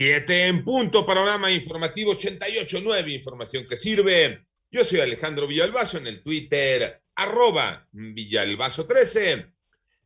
Siete en punto, panorama informativo 88.9, información que sirve. Yo soy Alejandro Villalbazo en el Twitter, arroba Villalbazo13.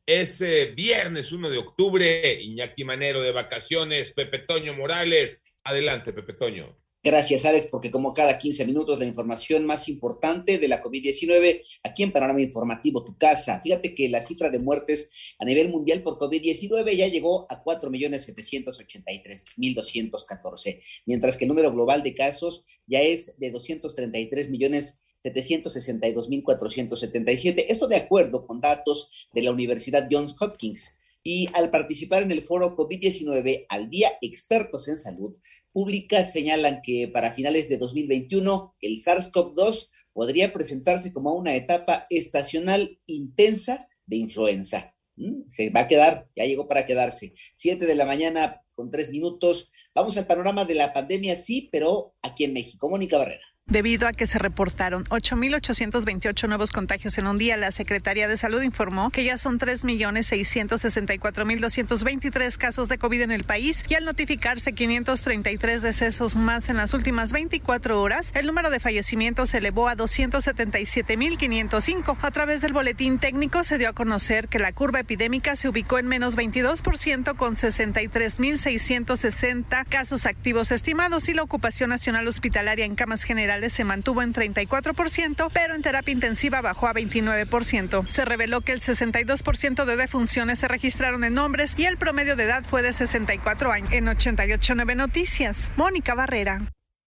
Es eh, viernes 1 de octubre, Iñaki Manero de vacaciones, Pepe Toño Morales. Adelante, Pepe Toño. Gracias, Alex, porque como cada 15 minutos la información más importante de la COVID-19 aquí en Panorama Informativo, tu casa. Fíjate que la cifra de muertes a nivel mundial por COVID-19 ya llegó a 4.783.214, mientras que el número global de casos ya es de 233 millones 762.477. Esto de acuerdo con datos de la Universidad Johns Hopkins. Y al participar en el foro COVID-19 al día expertos en salud, públicas señalan que para finales de 2021 el SARS-CoV-2 podría presentarse como una etapa estacional intensa de influenza. ¿Mm? Se va a quedar, ya llegó para quedarse. Siete de la mañana con tres minutos. Vamos al panorama de la pandemia, sí, pero aquí en México. Mónica Barrera. Debido a que se reportaron 8.828 nuevos contagios en un día, la Secretaría de Salud informó que ya son 3.664.223 casos de COVID en el país y al notificarse 533 decesos más en las últimas 24 horas, el número de fallecimientos se elevó a 277.505. A través del boletín técnico se dio a conocer que la curva epidémica se ubicó en menos 22% con 63.660 casos activos estimados y la ocupación nacional hospitalaria en camas generales se mantuvo en 34%, pero en terapia intensiva bajó a 29%. Se reveló que el 62% de defunciones se registraron en hombres y el promedio de edad fue de 64 años. En 889 Noticias, Mónica Barrera.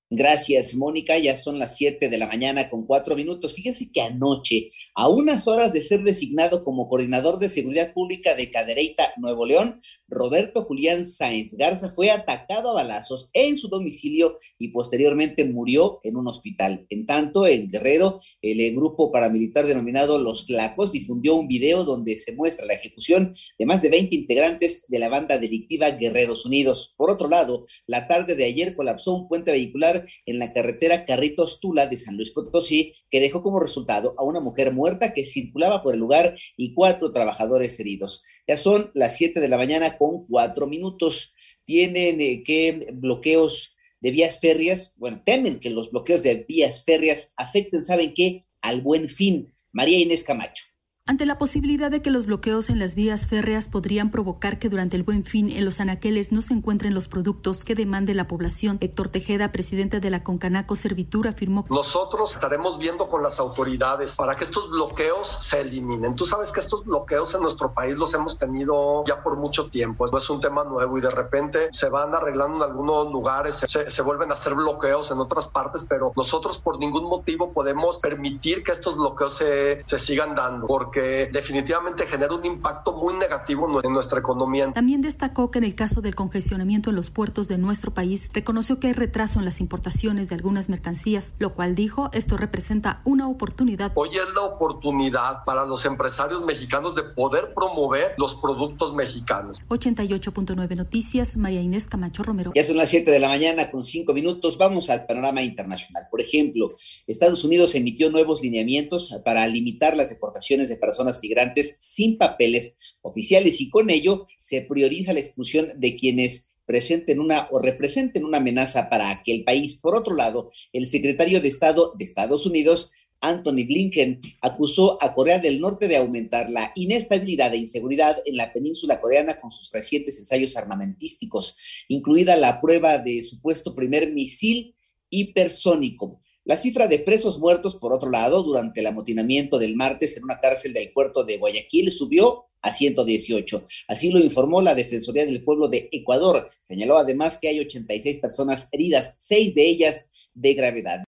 Gracias, Mónica. Ya son las 7 de la mañana con cuatro minutos. Fíjese que anoche, a unas horas de ser designado como coordinador de seguridad pública de Cadereyta, Nuevo León, Roberto Julián Sáenz Garza fue atacado a balazos en su domicilio y posteriormente murió en un hospital. En tanto, en Guerrero, el grupo paramilitar denominado Los Lacos difundió un video donde se muestra la ejecución de más de 20 integrantes de la banda delictiva Guerreros Unidos. Por otro lado, la tarde de ayer colapsó un puente vehicular en la carretera Carritos Tula de San Luis Potosí, que dejó como resultado a una mujer muerta que circulaba por el lugar y cuatro trabajadores heridos. Ya son las siete de la mañana con cuatro minutos. Tienen eh, que bloqueos de vías férreas, bueno, temen que los bloqueos de vías férreas afecten, ¿saben qué? Al buen fin. María Inés Camacho. Ante la posibilidad de que los bloqueos en las vías férreas podrían provocar que durante el buen fin en los anaqueles no se encuentren los productos que demande la población, Héctor Tejeda, presidente de la Concanaco Servitur, afirmó Nosotros estaremos viendo con las autoridades para que estos bloqueos se eliminen. Tú sabes que estos bloqueos en nuestro país los hemos tenido ya por mucho tiempo. No es un tema nuevo y de repente se van arreglando en algunos lugares, se, se vuelven a hacer bloqueos en otras partes, pero nosotros por ningún motivo podemos permitir que estos bloqueos se, se sigan dando, porque que definitivamente genera un impacto muy negativo en nuestra economía. También destacó que en el caso del congestionamiento en los puertos de nuestro país, reconoció que hay retraso en las importaciones de algunas mercancías, lo cual dijo esto representa una oportunidad. Hoy es la oportunidad para los empresarios mexicanos de poder promover los productos mexicanos. 88.9 Noticias, María Inés Camacho Romero. Ya son las 7 de la mañana con 5 minutos. Vamos al panorama internacional. Por ejemplo, Estados Unidos emitió nuevos lineamientos para limitar las deportaciones de personas migrantes sin papeles oficiales y con ello se prioriza la expulsión de quienes presenten una o representen una amenaza para aquel país. Por otro lado, el secretario de Estado de Estados Unidos, Anthony Blinken, acusó a Corea del Norte de aumentar la inestabilidad e inseguridad en la península coreana con sus recientes ensayos armamentísticos, incluida la prueba de supuesto primer misil hipersónico. La cifra de presos muertos, por otro lado, durante el amotinamiento del martes en una cárcel del puerto de Guayaquil subió a 118. Así lo informó la Defensoría del Pueblo de Ecuador. Señaló además que hay 86 personas heridas, seis de ellas de gravedad.